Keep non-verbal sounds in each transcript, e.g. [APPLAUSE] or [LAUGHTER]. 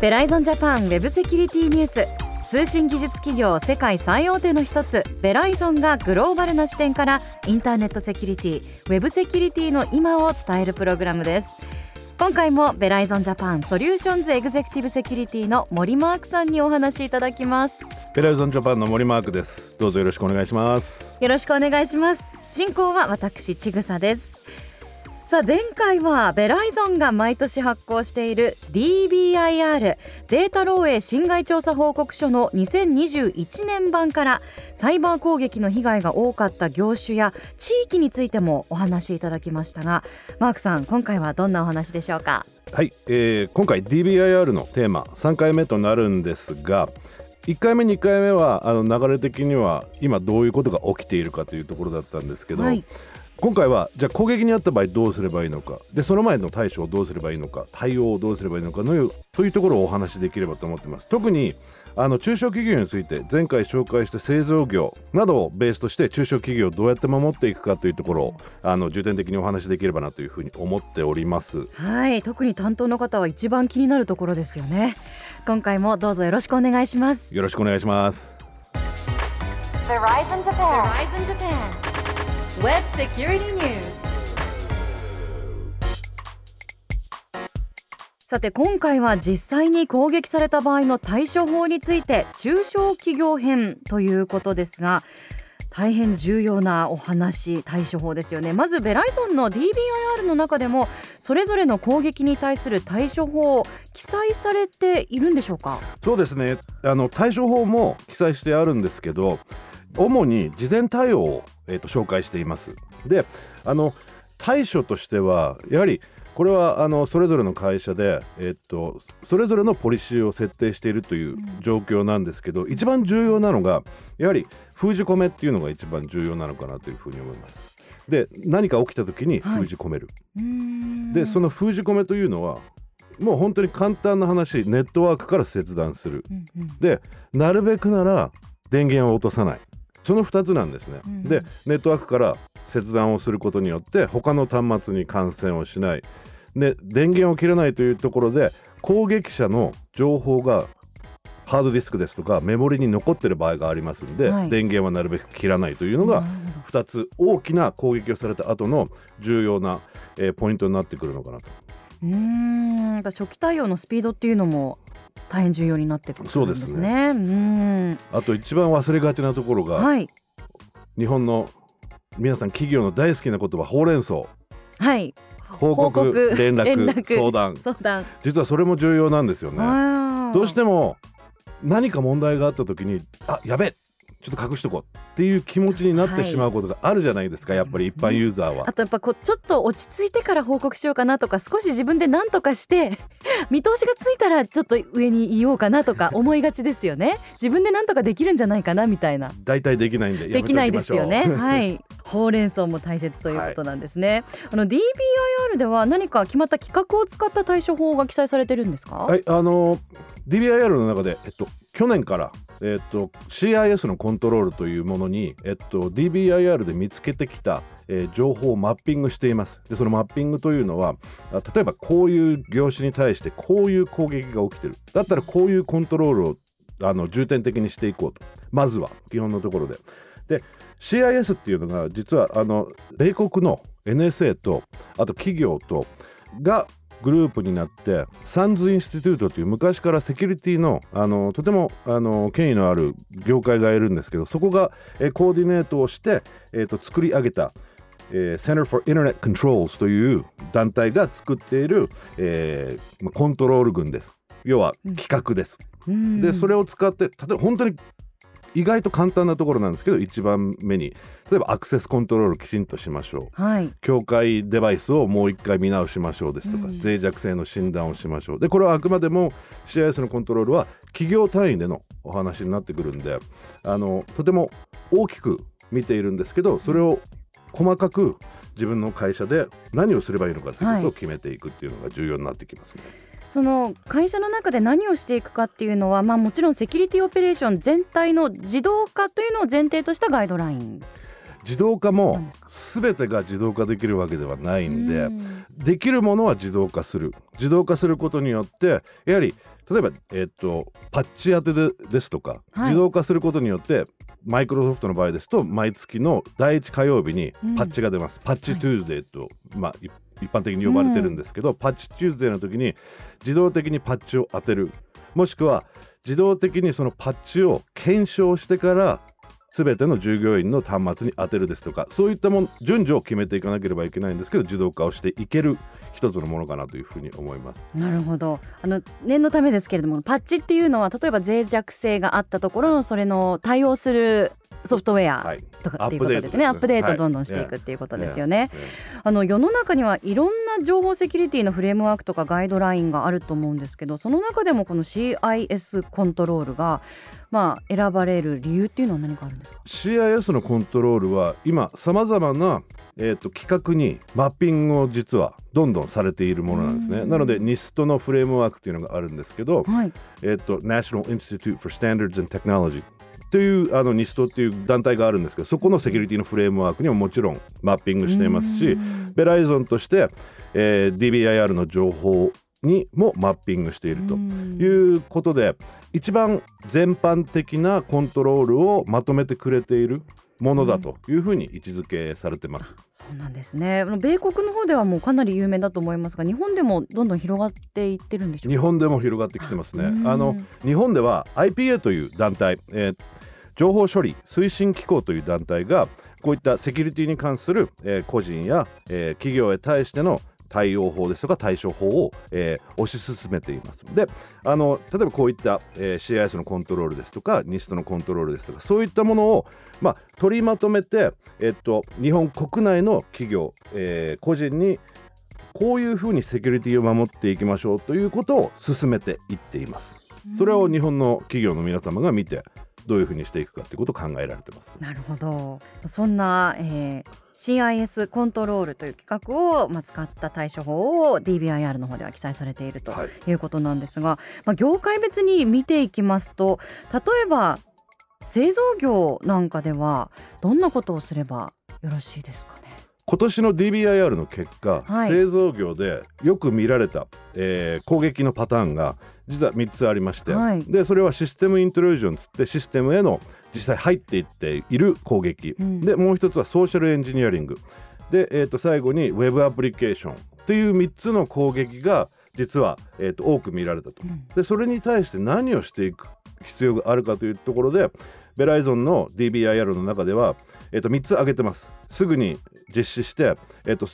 ベライゾンジャパンウェブセキュリティニュース通信技術企業世界最大手の一つベライゾンがグローバルな視点からインターネットセキュリティウェブセキュリティの今を伝えるプログラムです今回もベライゾンジャパンソリューションズエグゼクティブセキュリティの森マークさんにお話しいただきます。ベライゾンジャパンの森マークです。どうぞよろしくお願いします。よろしくお願いします。進行は私ちぐさですさあ前回はベライゾンが毎年発行している DBIR データ漏洩侵害調査報告書の2021年版からサイバー攻撃の被害が多かった業種や地域についてもお話しいただきましたがマークさん今回はどんなお話でしょうか？はい、えー、今回 DBIR のテーマ3回目となるんですが1回目2回目はあの流れ的には今どういうことが起きているかというところだったんですけど、はい今回はじゃあ攻撃にあった場合どうすればいいのか。でその前の対処をどうすればいいのか。対応をどうすればいいのかのというところをお話しできればと思ってます。特にあの中小企業について前回紹介した製造業などをベースとして中小企業をどうやって守っていくかというところをあの重点的にお話しできればなというふうに思っております。はい特に担当の方は一番気になるところですよね。今回もどうぞよろしくお願いします。よろしくお願いします Web Security News. さて今回は実際に攻撃された場合の対処法について中小企業編ということですが大変重要なお話対処法ですよね。まずベライゾンの DBIR の中でもそれぞれの攻撃に対する対処法記載されているんでしょうか？そうですね。あの対処法も記載してあるんですけど主に事前対応を、えーと、紹介しています。であの対処としてはやはりこれはあのそれぞれの会社で、えっと、それぞれのポリシーを設定しているという状況なんですけど、うん、一番重要なのがやはり封じ込めっていうのが一番重要なのかなというふうに思います。で何か起きた時に封じ込める。はい、でその封じ込めというのはもう本当に簡単な話ネットワークから切断する。うんうん、でなるべくなら電源を落とさない。その2つなんですね、うん、でネットワークから切断をすることによって他の端末に感染をしない。で電源を切らないというところで攻撃者の情報がハードディスクですとかメモリに残ってる場合がありますんで、はい、電源はなるべく切らないというのが2つ大きな攻撃をされた後の重要な、えー、ポイントになってくるのかなと。うん。初期対応のスピードっていうのも大変重要になってくるんですね。そうですね。うん。あと一番忘れがちなところが、はい、日本の皆さん企業の大好きな言葉ほうれん草。はい。報告連絡相談。相談。実はそれも重要なんですよね。どうしても何か問題があった時にあやべちょっと隠しとこうっていう気持ちになってしまうことがあるじゃないですか、はい、やっぱり一般ユーザーは。あとやっぱこうちょっと落ち着いてから報告しようかなとか少し自分で何とかして [LAUGHS] 見通しがついたらちょっと上に言おうかなとか [LAUGHS] 思いがちですよね。自分で何とかできるんじゃないかなみたいな。大体できないんでできないですよね。[LAUGHS] はい。ほうれん草も大切ということなんですね。はい、あの DBIR では何か決まった企画を使った対処法が記載されてるんですか？はいあの DBIR の中で、えっと、去年から、えっと、CIS のコントロールというものに、えっと、DBIR で見つけてきた、えー、情報をマッピングしています。でそのマッピングというのは例えばこういう業種に対してこういう攻撃が起きてる。だったらこういうコントロールをあの重点的にしていこうと。まずは基本のところで。で CIS っていうのが実はあの米国の NSA とあと企業とがグループになって SANS Institute という昔からセキュリティのあのとてもあの権威のある業界がいるんですけどそこが、えコーディネートをして、えーと、作り上げた、えー、Center for Internet Controls という団体が作っている、えー、コントロール群です。要は企画です。うん、でそれを使って例えば本当に意外と簡単なところなんですけど1番目に。例えばアクセスコントロールきちんとしましょう、はい、境界デバイスをもう一回見直しましょうですとか、うん、脆弱性の診断をしましょう。でこれはあくまでも CIS のコントロールは企業単位でのお話になってくるんであのとても大きく見ているんですけどそれを細かく自分の会社で何をすればいいのかということを決めていくっていうのが重要になってきますね。はいその会社の中で何をしていくかっていうのは、まあ、もちろんセキュリティオペレーション全体の自動化というのを前提としたガイドライン。自動化も全てが自動化できるわけではないんで、うん。できるものは自動化する。自動化することによってやはり例えば、えっとパッチ当てでですとか、はい。自動化することによってマイクロソフトの場合ですと毎月の第1火曜日にうん。パッチが出ます、 Patch Tuesday と、まあ、い一般的に呼ばれてるんですけど、 Patch Tuesday の時に自動的にパッチを当てる。もしくは自動的にそのパッチを検証してから全ての従業員の端末に当てるですとかそういったもん順序を決めていかなければいけないんですけど自動化をしていける一つのものかなというふうに思います。なるほど。あの念のためですけれどもパッチっていうのは例えば脆弱性があったところのそれの対応するソフトウェアはい、とかっていうことですね、アアップデートどんどんしていくっていうことですよね。えあの世の中にはいろんな情報セキュリティのフレームワークとかガイドラインがあると思うんですけどその中でもこの CIS コントロールがまあ選ばれる理由っていうのは何かあるんですか？CIS のコントロールは今さまざまな、えー、と企画にマッピングを実はどんどんされているものなんですね。うん。なので NIST のフレームワークっていうのがあるんですけど、はい、えっと National Institute for Standards and Technology というあの NIST っていう団体があるんですけどそこのセキュリティのフレームワークにももちろんマッピングしていますしうん。ベライゾンとして、えー DBIR の情報にもマッピングしているとうん。いうことで一番全般的なコントロールをまとめてくれているものだというふうに位置づけされてます。そうなんですね。米国の方ではもうかなり有名だと思いますが日本でもどんどん広がっていってるんでしょう日か本でも広がってきてますね。うん。あの日本では IPA という団体、えー情報処理推進機構という団体がこういったセキュリティに関する、えー個人や、えー企業へ対しての対応法ですとか対処法を、えー推し進めています。であの例えばこういった、えー CIS のコントロールですとか NIST のコントロールですとかそういったものを、まあ、取りまとめて、えっと、日本国内の企業、えー個人にこういうふうにセキュリティを守っていきましょうということを進めていっています。それを日本の企業の皆様が見てどういうふうにしていくかということを考えられてます。なるほどそんな、えー CIS コントロールという企画を、まあ、使った対処法を DBIR の方では記載されているとはい、いうことなんですが、まあ、業界別に見ていきますと例えば製造業なんかではどんなことをすればよろしいですかね？今年の DBIR の結果、はい。製造業でよく見られた、えー攻撃のパターンが実は3つありまして、はい。でそれはシステムイントロージョンつってシステムへの実際入っていっている攻撃、うん。でもう一つはソーシャルエンジニアリング。で、えー、と最後にウェブアプリケーションという3つの攻撃が実は、えー、と多く見られたと。うん。でそれに対して何をしていく必要があるかというところでベライゾンの DBIR の中では、えー、と3つ挙げてますすぐに実施して、えー、と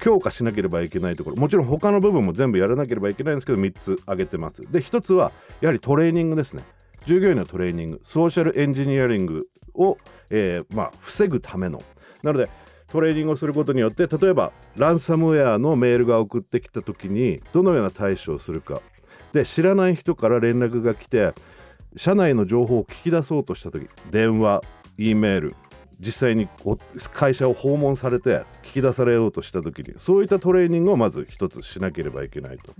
強化しなければいけないところ。もちろん他の部分も全部やらなければいけないんですけど3つ挙げてます。で1つはやはりトレーニングですね。従業員のトレーニング。ソーシャルエンジニアリングを、えーまあ、防ぐための。なのでトレーニングをすることによって例えばランサムウェアのメールが送ってきた時にどのような対処をするか。で知らない人から連絡が来て社内の情報を聞き出そうとした時電話 E メール実際にお会社を訪問されて聞き出されようとした時にそういったトレーニングをまず一つしなければいけないと。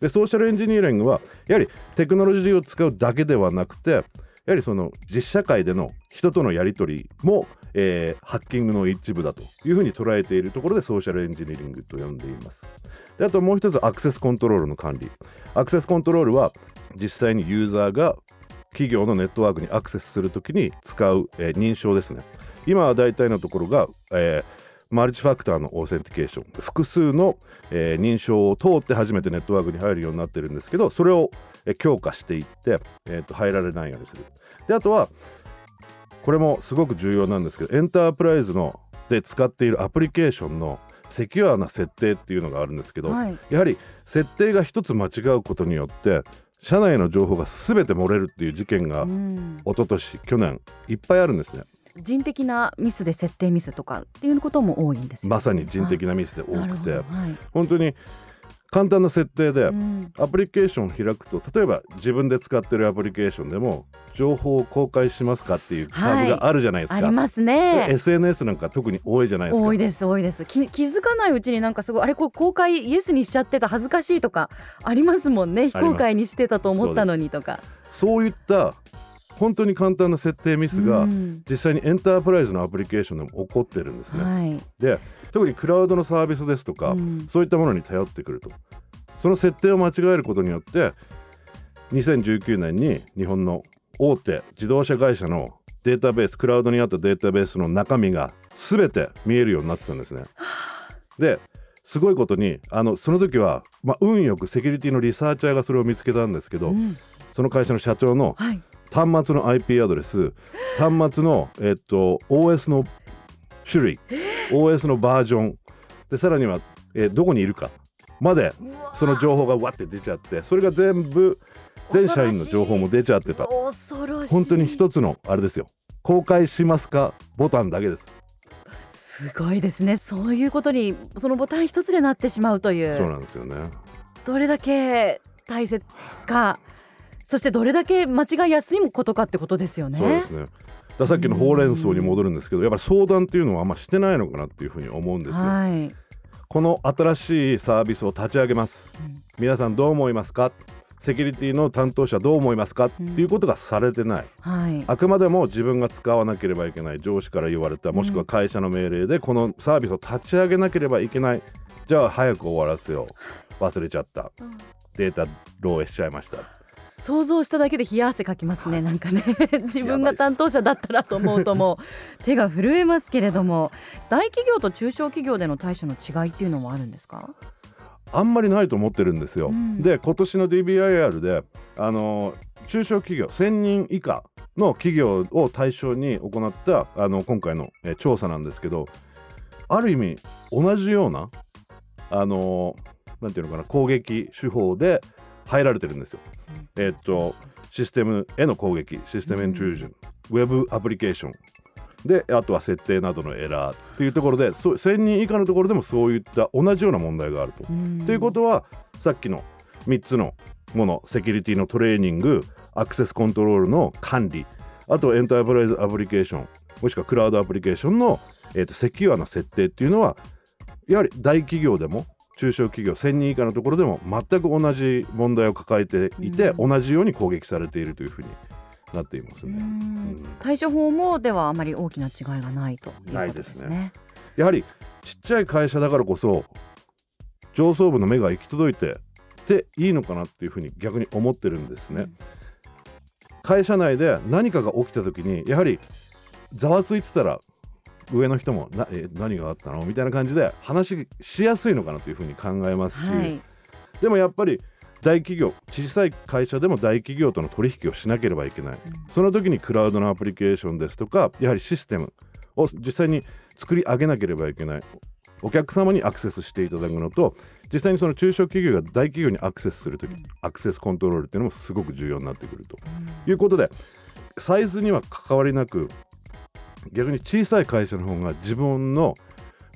でソーシャルエンジニアリングはやはりテクノロジーを使うだけではなくてやはりその実社会での人とのやり取りも、えーハッキングの一部だというふうに捉えているところでソーシャルエンジニアリングと呼んでいます。であともう一つアクセスコントロールの管理。アクセスコントロールは実際にユーザーが企業のネットワークにアクセスするときに使う、えー認証ですね。今は大体のところが、えー multi-factor の authentication 複数の、えー認証を通って初めてネットワークに入るようになってるんですけどそれを、えー強化していって、えーと入られないようにする。であとはこれもすごく重要なんですけどエンタープライズので使っているアプリケーションのセキュアな設定っていうのがあるんですけど、はい。やはり設定が一つ間違うことによって社内の情報が全て漏れるっていう事件がうん。一昨年去年いっぱいあるんですね人的なミスで設定ミスとかっていうことも多いんですよ。まさに人的なミスで多くて。はい。本当に簡単な設定でうん。アプリケーションを開くと例えば自分で使ってるアプリケーションでも情報を公開しますかっていうタブがあるじゃないですか、ありますね。SNS なんか特に多いじゃないですか。多いです多いです。気気づかないうちになんかすごいあれこう公開イエスにしちゃってた恥ずかしいとかありますもんね。非公開にしてたと思ったのにとか。そういった本当に簡単な設定ミスがうん。実際にエンタープライズのアプリケーションでも起こってるんですね。はい。で特にクラウドのサービスですとか、うん。そういったものに頼ってくると。その設定を間違えることによって2019年に日本の大手自動車会社のデータベースクラウドにあったデータベースの中身が全て見えるようになってたんですね。ですごいことにあのその時は、まあ、運よくセキュリティのリサーチャーがそれを見つけたんですけど、うん。その会社の社長のはい端末の IP アドレス端末の、えっと、OS の種類 OS のバージョンでさらには、えーどこにいるかまでその情報がわって出ちゃってそれが全部全社員の情報も出ちゃってた。恐ろしい。本当に一つのあれですよ。公開しますか？ボタンだけです。すごいですね。そういうことにそのボタン一つでなってしまうといそううなんですよね。どれだけ大切かそしてどれだけ間違いやすいことかってことですよね。そうですね。ださっきのほうれん草に戻るんですけどやっぱり相談っていうのはあんましてないのかなっていうふうに思うんですよ。はい、この新しいサービスを立ち上げます。うん。皆さんどう思いますか？セキュリティの担当者どう思いますか？っていうことがされてない、はい。あくまでも自分が使わなければいけない上司から言われたもしくは会社の命令でこのサービスを立ち上げなければいけない。じゃあ早く終わらせよう。忘れちゃった。データ漏洩しちゃいました想像しただけで冷や汗かきますねなんかね。[LAUGHS] 自分が担当者だったらと思うともう。[LAUGHS] 手が震えますけれども大企業と中小企業での対処の違いっていうのもあるんですか？あんまりないと思ってるんですよ、うん。で今年の DBIR であの中小企業1000人以下の企業を対象に行ったあの今回のえ調査なんですけどある意味同じようなあのなんていうのかな攻撃手法で入られてるんですよ。えっとシステムへの攻撃システムイントゥージョン、ウェブアプリケーションであとは設定などのエラーっていうところでそう1000人以下のところでもそういった同じような問題があると。ということはさっきの3つのものセキュリティのトレーニングアクセスコントロールの管理あとエンタープライズアプリケーションもしくはクラウドアプリケーションの、えーとセキュアな設定っていうのはやはり大企業でも中小企業1000人以下のところでも全く同じ問題を抱えていて、う同じように攻撃されているというふうになっていますうね。ん対処法もではあまり大きな違いがないということないでねですすね。やはりちっちゃい会社だからこそ上層部の目が行き届いてていいのかなっていうふうに逆に思ってるんですね。うん会社内で何かが起きた時にやはりざわついてたら上の人もなえ何があったの？みたいな感じで話しやすいのかなというふうに考えますし、はい、でもやっぱり大企業小さい会社でも大企業との取引をしなければいけない、その時にクラウドのアプリケーションですとかやはりシステムを実際に作り上げなければいけない。お客様にアクセスしていただくのと実際にその中小企業が大企業にアクセスする時アクセスコントロールっていうのもすごく重要になってくると。いうことでサイズには関わりなく逆に小さい会社の方が自分の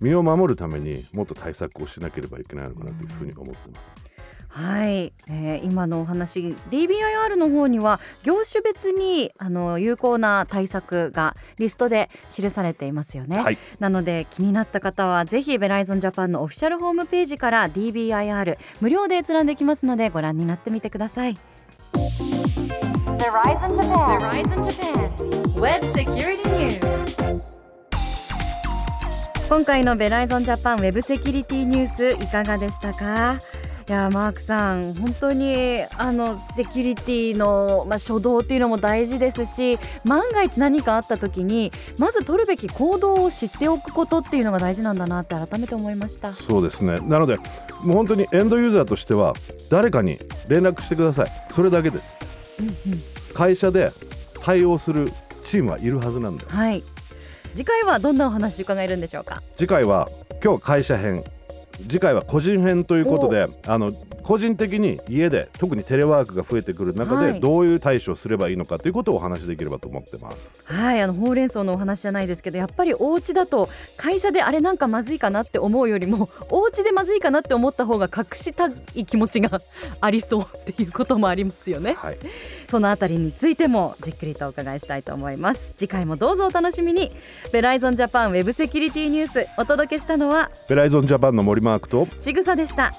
身を守るためにもっと対策をしなければいけないのかなというふうに思ってます。はい、えー今のお話 DBIR の方には業種別にあの有効な対策がリストで記されていますよね、はい。なので気になった方はぜひベライゾンジャパンのオフィシャルホームページから DBIR 無料で閲覧できますのでご覧になってみてください今回のベライゾンジャパンウェブセキュリティニュースいかがでしたか？いやマークさん本当にあのセキュリティのまあ初動っていうのも大事ですし万が一何かあった時にまず取るべき行動を知っておくことっていうのが大事なんだなって改めて思いました。そうですね。なのでもう本当にエンドユーザーとしては誰かに連絡してください。それだけで。すうんうん。会社で対応するチームはいるはずなんだはい次回はどんなお話伺えるんでしょうか？次回は今日会社編。次回は個人編ということであの個人的に家で特にテレワークが増えてくる中はい。でどういう対処をすればいいのかということをお話しできればと思ってます。はいあのほうれん草のお話じゃないですけどやっぱりお家だと会社であれなんかまずいかなって思うよりも [LAUGHS] お家でまずいかなって思った方が隠したい気持ちがありそうっていうこともありますよね。はい、そのあたりについてもじっくりとお伺いしたいと思います。次回もどうぞお楽しみに。ベライゾンジャパンウェブセキュリティニュースお届けしたのはベライゾンジャパンの森マークとちぐさでした